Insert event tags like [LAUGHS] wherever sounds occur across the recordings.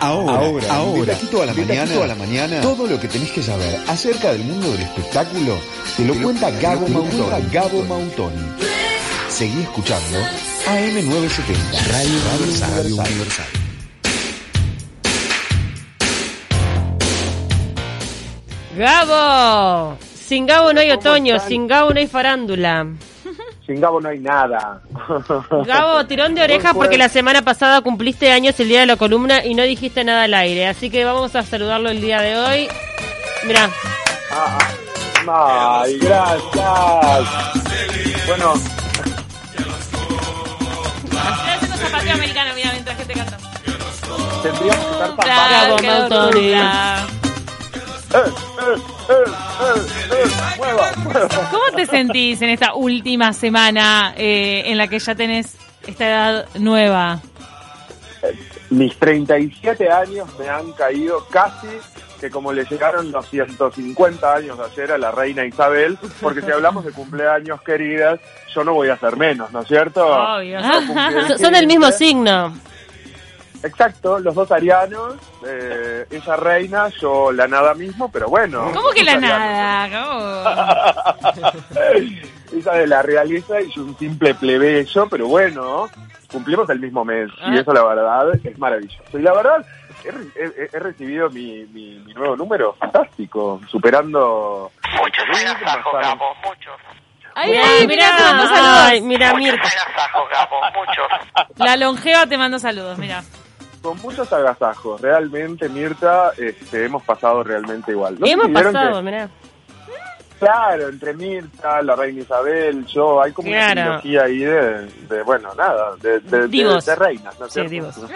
Ahora, ahora, ahora, de aquí toda la mañana, toda la mañana, todo lo que tenés que saber acerca del mundo del espectáculo te lo cuenta Gabo Mautoni. Gabo Mautoni. Seguí escuchando AM970, Radio Radio Universal. Gabo, sin Gabo no hay otoño, sin Gabo no hay farándula. Sin Gabo no hay nada. Gabo, [LAUGHS] tirón de orejas porque la semana pasada cumpliste años el día de la columna y no dijiste nada al aire. Así que vamos a saludarlo el día de hoy. Mirá. Ah, ay, gracias. Bueno. Zapateo americano, mira, mientras que te canto. Tendríamos que estar Bravo, tapados. Mautoni. Eh, eh, eh, eh, eh, mueva, mueva. ¿Cómo te sentís en esta última semana eh, en la que ya tenés esta edad nueva? Mis 37 años me han caído casi que como le llegaron los 150 años de ayer a la reina Isabel, porque si hablamos de cumpleaños queridas, yo no voy a ser menos, ¿no es cierto? Obvio. Son- del mismo 15. signo. Exacto, los dos arianos, eh, ella reina, yo la nada mismo, pero bueno. ¿Cómo que la nada? ¿Cómo? [LAUGHS] Esa de la realeza y yo un simple plebeyo, pero bueno, cumplimos el mismo mes Ah. y eso la verdad es maravilloso. Y la verdad, he, re- he- he recibido mi, mi, mi nuevo número fantástico, superando... Muchos Bastante. Gabo, muchos. Ay, ay, mira, te mando mirá, saludos. ay, mira, Mirta. La longeva te mando saludos, mira. Con muchos agasajos, realmente, Mirta, este, hemos pasado realmente igual. ¿No Hemos pasado, que- mirá. Claro, entre Mirta, la reina Isabel, yo, hay como una trilogía ahí de, de, bueno, nada, de, de, de- Divos. de reinas, ¿no es Sí, divos. [LAUGHS]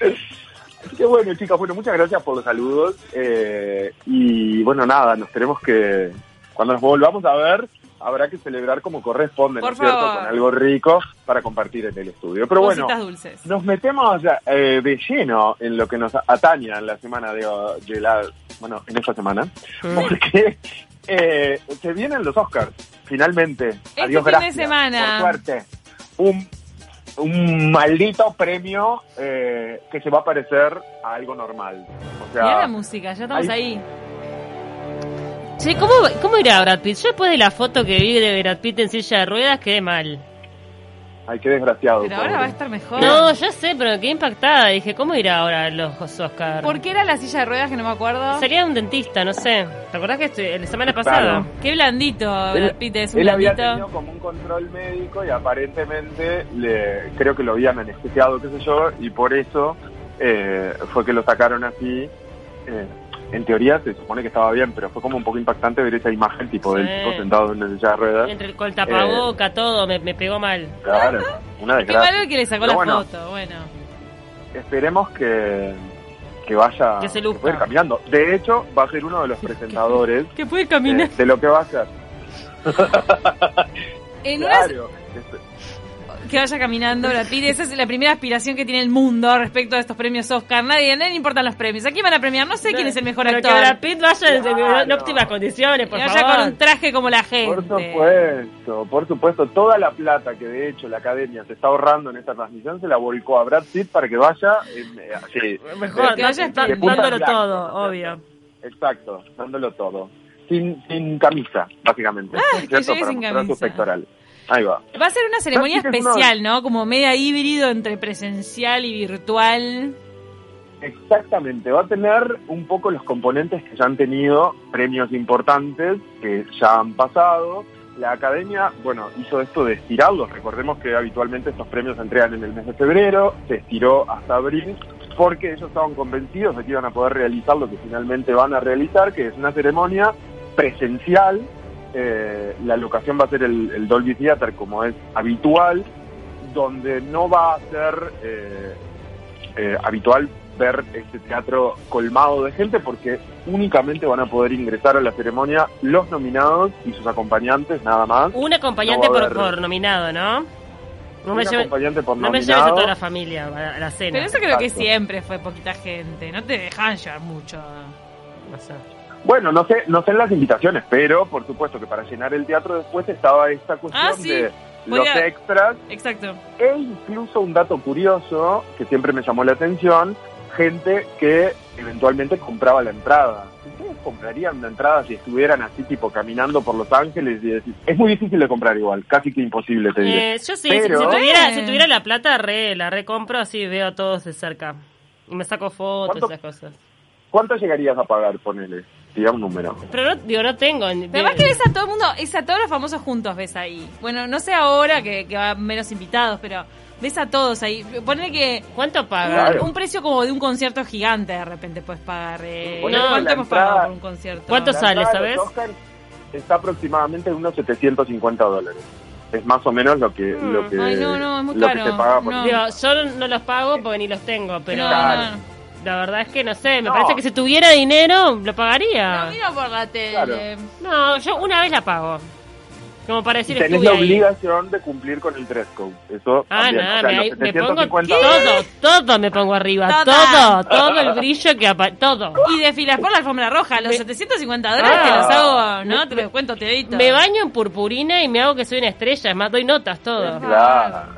Así que bueno, chicas, bueno, muchas gracias por los saludos. eh, y bueno, nada, nos tenemos que, cuando nos volvamos a ver, habrá que celebrar como corresponde, ¿no Por es cierto? Con algo rico para compartir en el estudio. Pero bueno, dulces. nos metemos eh, de lleno en lo que nos atañe en la semana de, de la, bueno, en esta semana, Mm. porque eh, se vienen los Oscars, finalmente. Este Adiós, fin de semana. Por suerte. Un, un maldito premio eh, que se va a parecer a algo normal. O Mirá la sea, música, ya estamos ahí. Che, ¿cómo, ¿cómo irá Brad Pitt? Yo después de la foto que vi de Brad Pitt en silla de ruedas quedé mal. ay, qué desgraciado. Pero ahora va a estar mejor. No, ya sé, pero quedé impactada. Dije, ¿cómo irá ahora los Oscar? ¿Por qué era la silla de ruedas que no me acuerdo? Sería un dentista, no sé. ¿Te acordás que estoy- la semana pasada? Claro. Qué blandito, Brad Pitt es un Él había blandito. tenido como un control médico y aparentemente le, creo que lo habían anestesiado, qué sé yo, y por eso eh, fue que lo sacaron así. Eh, en teoría se supone que estaba bien, pero fue como un poco impactante ver esa imagen tipo del tipo sentado en la silla de ruedas. Entre el, con el tapaboca, todo, me, me pegó mal. Claro, una Qué desgracia. malo el que le sacó Pero la bueno. foto, bueno. Esperemos que, que vaya Que se luzca. pueda ir caminando. De hecho, va a ser uno de los [LAUGHS] presentadores Que puede eh, caminar. de lo que va a ser. [LAUGHS] En Claro. Que vaya caminando Brad Pitt, esa es la primera aspiración que tiene el mundo respecto a estos premios Oscar. Nadie, a nadie le importan los premios. ¿A quién van a premiar? No sé quién es el mejor Pero actor. que Brad Pitt vaya en- Claro. en óptimas condiciones, por Que vaya favor. con un traje como la Por gente. supuesto, por supuesto, toda la plata que de hecho la academia se está ahorrando en esta transmisión se la volcó a Brad Pitt para que vaya en, eh, así, Mejor, Que vaya de dándolo blanco, todo, ¿no es obvio. Exacto, dándolo todo. Sin, sin camisa, básicamente. Ah, que Para sin mostrar sus camisa. Ahí va. Va a ser una ceremonia especial, ¿no? Como media híbrido entre presencial y virtual. Exactamente, va a tener un poco los componentes que ya han tenido premios importantes que ya han pasado. La academia, bueno, hizo esto de estirarlos. Recordemos que habitualmente estos premios se entregan en el mes de febrero, se estiró hasta abril, porque ellos estaban convencidos de que iban a poder realizar lo que finalmente van a realizar, que es una ceremonia presencial. Eh, la locación va a ser el, el Dolby Theater, como es habitual, donde no va a ser eh, eh, habitual ver este teatro colmado de gente porque únicamente van a poder ingresar a la ceremonia los nominados y sus acompañantes, nada más. Un acompañante No por, haber- por nominado, ¿no? No Un me, lleve- acompañante por no me lleves a toda la familia a, la cena. Pero eso creo que siempre fue poquita gente. No te dejan llevar mucho. No sé. Bueno, no sé, no sé en las invitaciones, pero por supuesto que para llenar el teatro después estaba esta cuestión Ah, sí. de los extras Exacto. e incluso un dato curioso que siempre me llamó la atención gente que eventualmente compraba la entrada. ¿Ustedes comprarían una entrada si estuvieran así tipo caminando por Los Ángeles y decir, es muy difícil de comprar igual, casi que imposible te diré. Eh, yo sí, Pero- si, si tuviera, si tuviera la plata, re, la recompro así veo a todos de cerca. Y me saco fotos, ¿Cuánto? esas cosas. ¿Cuánto llegarías a pagar, ponele? Un número. Pero no, digo, no tengo. Pero además que ves a todo el mundo, es a todos los famosos juntos, ves ahí. Bueno, no sé ahora que, que va menos invitados, pero ves a todos ahí. Ponle que ¿Cuánto paga? Claro. un precio como de un concierto gigante de repente puedes pagar. Eh, no, ¿Cuánto hemos pagado por un concierto? ¿Cuánto La sale, sabes? está aproximadamente en unos 750 dólares. Es más o menos lo que, Mm. lo que, Ay, no, no, es muy lo que se paga por No. Digo, yo no los pago porque ni los tengo, pero No, Claro. no. La verdad es que no sé, me No. parece que si tuviera dinero lo pagaría. No, miro por la tele. Claro. No, yo una vez la pago. Como para decir, tenés la ahí. obligación de cumplir con el dress code. Eso Ah, también. nada, O sea, me, los me pongo 750 todo, todo me pongo arriba, Toda. todo, todo el brillo que apa todo. Y desfilas por la alfombra roja, los Me- 750 dólares te Ah. los hago, ¿no? Me- Te los cuento, te Me baño en purpurina y me hago que soy una estrella, es más, doy notas, todo. Claro.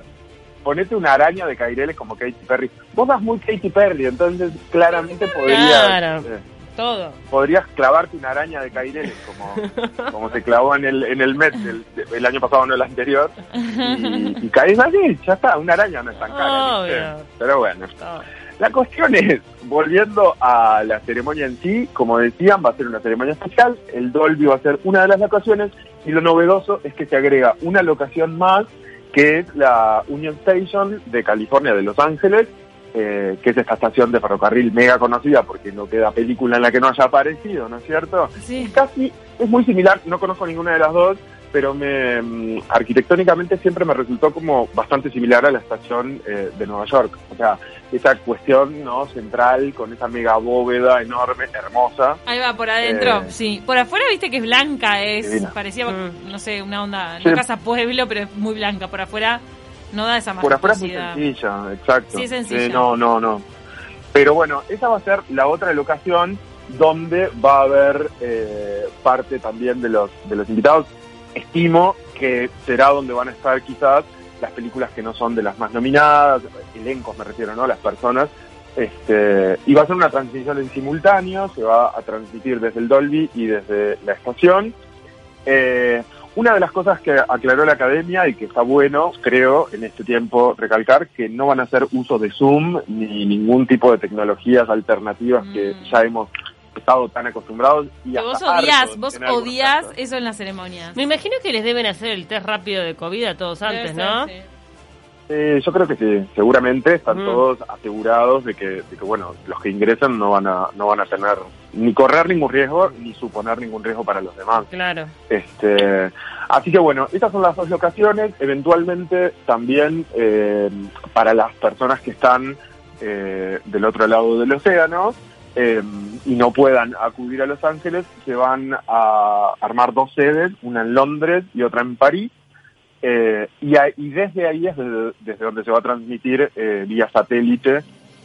Ponete una araña de caireles como Katy Perry. Vos das muy Katy Perry, entonces claramente podrías, Claro. eh, Todo. podrías clavarte una araña de caireles como, [LAUGHS] como se clavó en el, en el Met del- el, año pasado, no el anterior. [LAUGHS] Y, y caes así, ya está, una araña no es tan cara. Obvio. Pero bueno. todo. La cuestión es, volviendo a la ceremonia en sí, como decían, va a ser una ceremonia especial, el Dolby va a ser una de las locaciones y lo novedoso es que se agrega una locación más que es la Union Station de California, de Los Ángeles, eh, que es esta estación de ferrocarril mega conocida porque no queda película en la que no haya aparecido, ¿no es cierto? Sí. Casi es muy similar, no conozco ninguna de las dos, pero me, mm, arquitectónicamente siempre me resultó como bastante similar a la estación eh, de Nueva York. O sea, esa cuestión no central con esa mega bóveda enorme, hermosa. Ahí va, por adentro, Eh. sí. Por afuera viste que es blanca, es Divina. parecía, Mm. no sé, una onda, Sí. no casa pueblo, pero es muy blanca. Por afuera no da esa Por afuera es muy sencilla, exacto. Sí, es sencilla. Eh, no, no, no. Pero bueno, esa va a ser la otra locación donde va a haber eh, parte también de los, de los invitados. Estimo que será donde van a estar quizás las películas que no son de las más nominadas, elencos me refiero, ¿no? Las personas. Este, y va a ser una transmisión en simultáneo, se va a transmitir desde el Dolby y desde la estación. Eh, una de las cosas que aclaró la academia y que está bueno, creo, en este tiempo recalcar, que no van a hacer uso de Zoom ni ningún tipo de tecnologías alternativas que Mm. ya hemos estado tan acostumbrados. Y Que hasta vos odias, vos odias eso en las ceremonias. Me imagino que les deben hacer el test rápido de COVID a todos antes, ¿no? sí. Eh, yo creo que sí, seguramente están Mm. todos asegurados de que, de que, bueno, los que ingresan no van a, no van a tener ni correr ningún riesgo ni suponer ningún riesgo para los demás. Claro. Este, así que bueno, estas son las dos locaciones. Eventualmente también eh, para las personas que están eh, del otro lado del océano eh, y no puedan acudir a Los Ángeles, se van a armar dos sedes, una en Londres y otra en París. Eh, y, a- y desde ahí es desde, desde donde se va a transmitir eh, vía satélite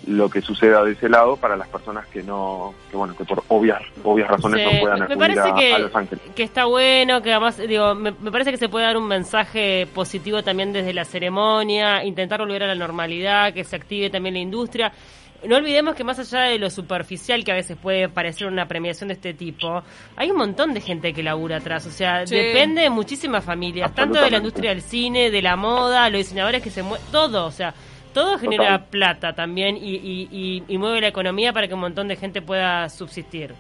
lo que suceda de ese lado para las personas que no, que bueno, que por obvias, obvias razones Sí, no puedan me acudir parece a, que- a Los Ángeles. Que está bueno, que además, digo, me, me parece que se puede dar un mensaje positivo también desde la ceremonia, intentar volver a la normalidad, que se active también la industria. No olvidemos que más allá de lo superficial que a veces puede parecer una premiación de este tipo, hay un montón de gente que labura atrás. O sea, Sí. depende de muchísimas familias, tanto de la industria del cine, de la moda, los diseñadores que se mueven, todo. O sea, todo genera Total. plata también y, y, y- y mueve la economía para que un montón de gente pueda subsistir.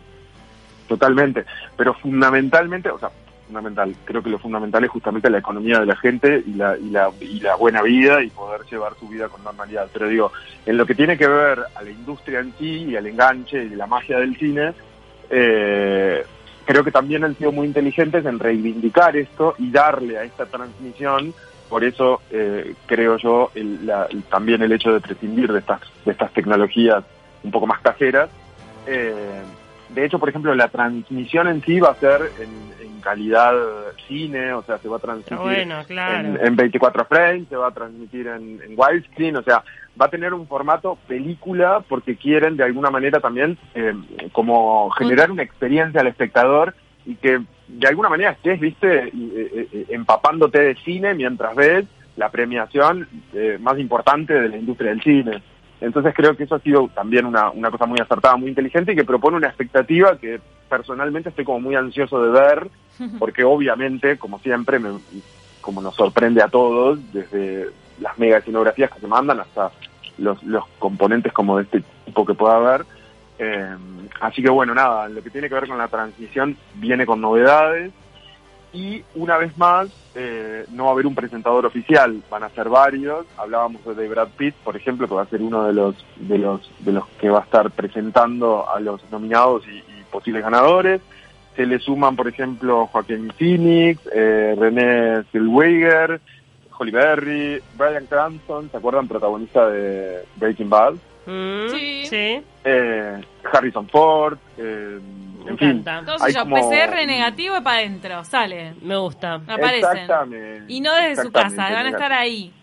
Totalmente, pero fundamentalmente, o sea, fundamental, creo que lo fundamental es justamente la economía de la gente y la, y la, y la buena vida y poder llevar su vida con normalidad. Pero digo, en lo que tiene que ver a la industria en sí y al enganche y la magia del cine, eh, creo que también han sido muy inteligentes en reivindicar esto y darle a esta transmisión. Por eso eh, creo yo el- la- también el hecho de prescindir de estas, de tecnologías un poco más caseras. Eh, de hecho, por ejemplo, la transmisión en sí va a ser en, en calidad cine, o sea, se va a transmitir bueno, claro. en, en 24 frames, se va a transmitir en, en widescreen, o sea, va a tener un formato película porque quieren de alguna manera también eh, como generar una experiencia al espectador y que de alguna manera estés, viste, y, eh, eh, empapándote de cine mientras ves la premiación eh, más importante de la industria del cine. Entonces creo que eso ha sido también una, una cosa muy acertada, muy inteligente y que propone una expectativa que personalmente estoy como muy ansioso de ver, [LAUGHS] porque obviamente, como siempre, me, como nos sorprende a todos, desde las mega escenografías que se mandan hasta los, los componentes como de este tipo que pueda haber. Eh, así que bueno, nada, lo que tiene que ver con la transmisión viene con novedades y una vez más eh, no va a haber un presentador oficial, van a ser varios. Hablábamos de Brad Pitt, por ejemplo, que va a ser uno de los de los de los que va a estar presentando a los nominados y, y posibles ganadores. Se le suman, por ejemplo, Joaquín Phoenix, eh, René Zellweger, Holly Berry, Brian Cranston, ¿se acuerdan? Protagonista de Breaking Bad. Mm, Sí. sí. Eh, Harrison Ford, eh, Me en fin. encanta. Entonces hay yo, como- PCR negativo y para adentro, sale. Me gusta. Aparecen. Exactamente. Y no desde su casa, van a estar ahí.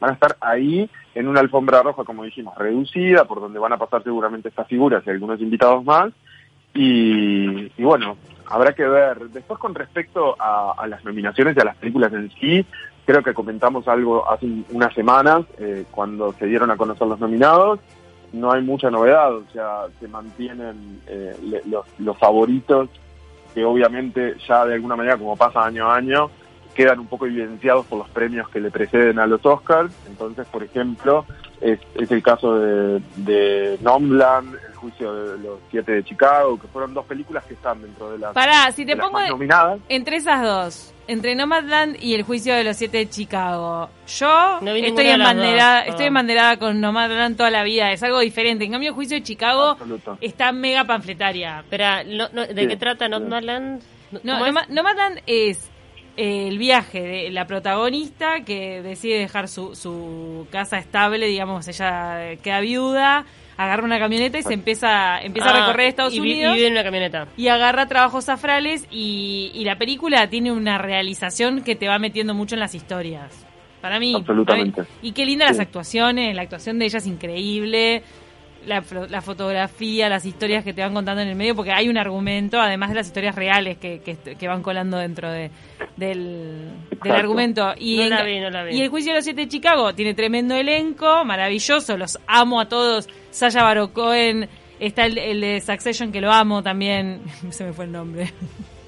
van a estar ahí en una alfombra roja, como dijimos, reducida, por donde van a pasar seguramente estas figuras y algunos invitados más. Y, y bueno, habrá que ver. Después, con respecto a, a las nominaciones y a las películas en sí, creo que comentamos algo hace un- unas semanas, eh, cuando se dieron a conocer los nominados. No hay mucha novedad, o sea, se mantienen eh, los, los favoritos, que obviamente ya de alguna manera, como pasa año a año, quedan un poco evidenciados por los premios que le preceden a los Oscars. Entonces, por ejemplo, es, es el caso de, de Nomadland, El juicio de los siete de Chicago, que fueron dos películas que están dentro de las, Pará, si te pongo más nominadas. entre esas dos, entre Nomadland y el juicio de los siete de Chicago, yo No estoy embanderada, dos. estoy embanderada con Nomadland toda la vida, es algo diferente. En cambio, el juicio de Chicago Absoluto. está mega panfletaria. No, no, ¿de Sí, qué trata sí. Nomadland? No, Nomadland es el viaje de la protagonista que decide dejar su, su casa estable, digamos, ella queda viuda, agarra una camioneta y se empieza, empieza a Ah, recorrer Estados y vi- Unidos. Y vive en una camioneta. y agarra trabajos afrales y, y la película tiene una realización que te va metiendo mucho en las historias. Para mí. Absolutamente. para mí. Y qué lindas las Sí. actuaciones, la actuación de ella es increíble, la, la fotografía, las historias que te van contando en el medio, porque hay un argumento, además de las historias reales que, que, que van colando dentro de, del, argumento. Y, No la vi, no la vi. y el juicio de los siete de Chicago tiene tremendo elenco, maravilloso, los amo a todos. Sasha Baron Cohen, está el, el de Succession que lo amo también, [LAUGHS] se me fue el nombre.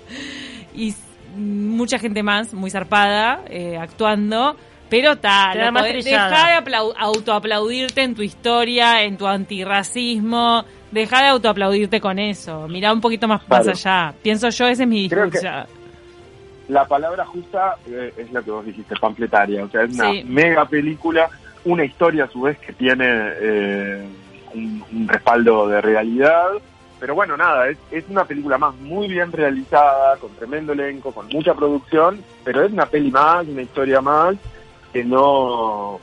[LAUGHS] y mucha gente más, muy zarpada, eh, actuando. Pero trillada. deja de aplau- autoaplaudirte en tu historia, en tu antirracismo, deja de autoaplaudirte con eso, mira un poquito más, más allá. Pienso yo, ese es mi discurso. La palabra justa eh, es la que vos dijiste, panfletaria. O sea, es una Sí. mega película, una historia a su vez que tiene eh, un, un respaldo de realidad. Pero bueno, nada, es, es una película más muy bien realizada, con tremendo elenco, con mucha producción, pero es una peli más, una historia más, que no,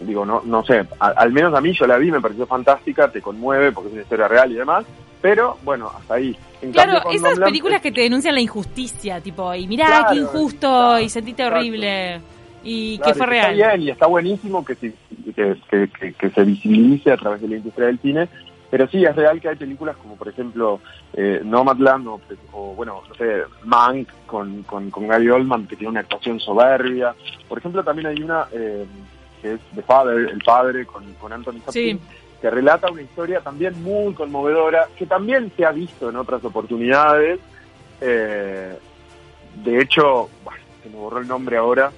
digo, no, no sé, al menos a mí yo la vi, me pareció fantástica, te conmueve porque es una historia real y demás, pero bueno, hasta ahí. En Claro, cambio, esas películas que te denuncian la injusticia, tipo, y mirá, Claro, qué injusto, y sentiste horrible, y que fue y Está real. bien y está buenísimo que se, que, que- que- que se visibilice a través de la industria del cine, pero sí es real que hay películas como por ejemplo eh, Nomadland o, o, bueno, no sé, Mank con, con, con Gary Oldman que tiene una actuación soberbia. Por ejemplo también hay una eh, que es The Father, El Padre con, con Anthony Hopkins. Sí. que relata una historia también muy conmovedora, que también se ha visto en otras oportunidades. Eh, de hecho, bueno, se me borró el nombre ahora,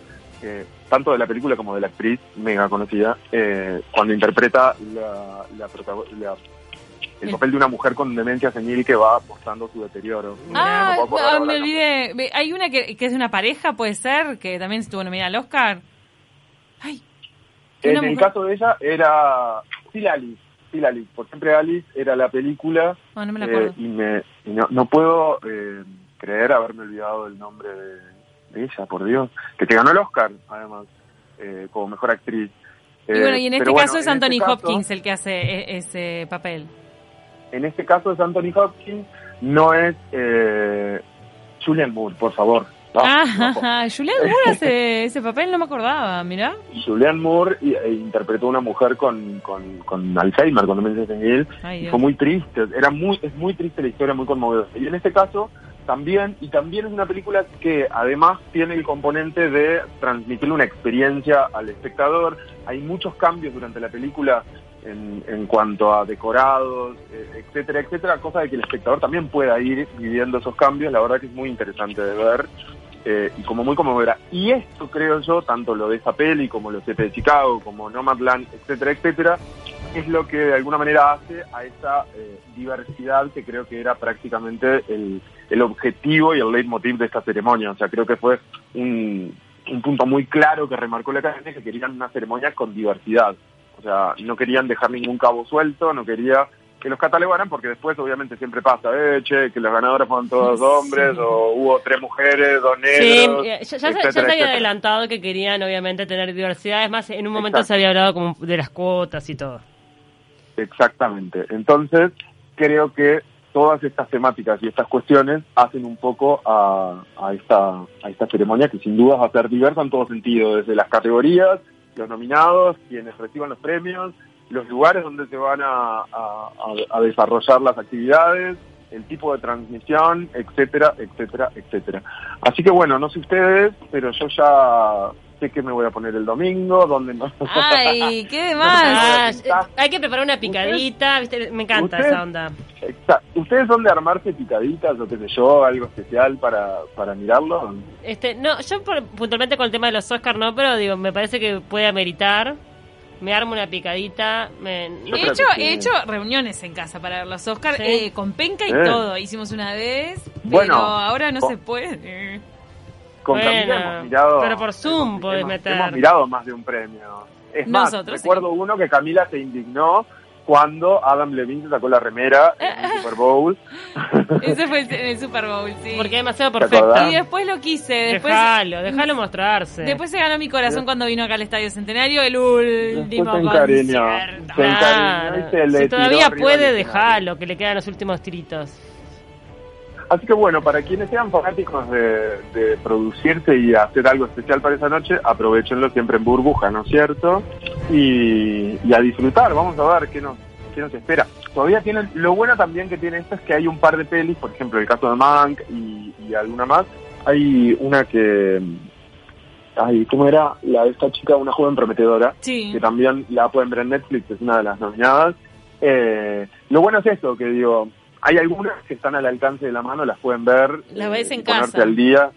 eh, tanto de la película como de la actriz, mega conocida, eh, cuando interpreta la, la la- el El- papel de una mujer con demencia senil que va mostrando su deterioro. Ah, No ah, me olvidé. Hay una que, que es de una pareja, puede ser, que también estuvo nominada al Oscar. Ay. En el mujer- caso de ella era Still Alice, Still Alice, por siempre Alice era la película Oh, no me la Eh, acuerdo. y me, y no, no puedo eh, creer haberme olvidado el nombre de, de ella, por Dios. Que te ganó el Oscar, además, eh, como mejor actriz. y Eh, bueno, y en este bueno, caso es Anthony este caso- Hopkins el que hace e- ese papel. En este caso es Anthony Hopkins, no es eh, Julian Moore, por favor. No, ah, no. [LAUGHS] Julián Moore hace ese papel, no me acordaba, mirá. Julian Moore e interpretó a una mujer con, con, con Alzheimer, con demencia senil, y fue muy triste, era muy, es muy triste la historia, muy conmovedora. Y en este caso también, y también es una película que además tiene el componente de transmitirle una experiencia al espectador. Hay muchos cambios durante la película en, en cuanto a decorados, eh, etcétera, etcétera, cosa de que el espectador también pueda ir viviendo esos cambios, la verdad que es muy interesante de ver eh, y como muy conmovedora. Y esto creo yo, tanto lo de esa peli como los siete de Chicago, como Nomadland, etcétera, etcétera, es lo que de alguna manera hace a esa eh, diversidad que creo que era prácticamente el, el objetivo y el leitmotiv de esta ceremonia. O sea, creo que fue un, un punto muy claro que remarcó la academia que querían una ceremonia con diversidad. O sea, no querían dejar ningún cabo suelto, no quería que los catalogaran porque después obviamente siempre pasa, eh, che, que los ganadores fueron todos hombres o hubo tres mujeres, dos negros. Sí, eh, ya, ya se- ya etcétera, se había adelantado que querían obviamente tener diversidad. Es más, en un momento Exacto. se había hablado como de las cuotas y todo. Exactamente. Entonces, creo que todas estas temáticas y estas cuestiones hacen un poco a, a esta, a esta ceremonia que sin duda va a ser diversa en todo sentido, desde las categorías, los nominados, quienes reciban los premios, los lugares donde se van a, a- desarrollar las actividades, el tipo de transmisión, etcétera, etcétera, etcétera. Así que bueno, no sé ustedes, pero yo ya sé que me voy a poner el domingo, donde [LAUGHS] no... Ay, qué de Ah, más. eh, hay que preparar una picadita, ¿viste? me encanta esa onda. Exacto. ¿Ustedes son de armarse picaditas o qué sé yo, algo especial para, para mirarlo? Este, no, yo por- puntualmente con el tema de los Oscars no, pero digo, me parece que puede ameritar. Me armo una picadita. Me, He hecho, sí. he hecho reuniones en casa para ver los Oscars, Sí. eh, con penca y Eh. todo. Hicimos una vez, pero Bueno, ahora no con- se puede. Con Bueno, Camila hemos mirado... pero por Zoom hemos- podés hemos- meter. Hemos mirado más de un premio. Es más, Nosotros, recuerdo uno que Camila se indignó cuando Adam Levine se sacó la remera en el Super Bowl. [LAUGHS] Ese fue el, el Super Bowl, sí. Porque es demasiado ¿Te perfecta. acordás? Y después lo quise, después... Déjalo, déjalo mostrarse. Después se ganó mi corazón cuando vino acá al Estadio Centenario, el último se encariñó. concierto. Se encariñó y se le si todavía puede, déjalo, que le quedan los últimos tiritos. Así que bueno, para quienes sean fanáticos de, de producirse y hacer algo especial para esa noche, aprovechenlo siempre en burbuja, ¿no es cierto? Y, y a disfrutar, vamos a ver qué nos, qué nos espera. Todavía tienen, lo bueno también que tiene esto es que hay un par de pelis, por ejemplo el caso de Mank y, y alguna más, hay una que, ay, ¿cómo era? La de esta chica, una joven prometedora, Sí. que también la pueden ver en Netflix, es una de las nominadas. Eh, lo bueno es esto, que digo, hay algunas que están al alcance de la mano, las pueden ver, eh, Las ves en y ponerse casa. al día,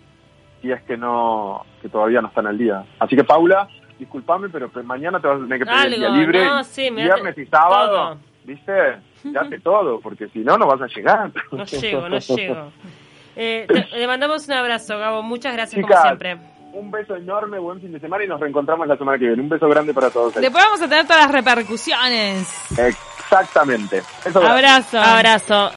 si es que no, que todavía no están al día. Así que Paula, discúlpame, pero mañana te vas a tener que pedir el día libre, no, sí, me viernes y sábado, todo. ¿viste? Date todo, porque si no, no vas a llegar. No llego, no llego. Eh, te- le mandamos un abrazo, Gabo. Muchas gracias, como siempre. Un beso enorme, buen fin de semana y nos reencontramos la semana que viene. Un beso grande para todos. Después vamos a tener todas las repercusiones. Exactamente. Eso Abrazo. Abrazo.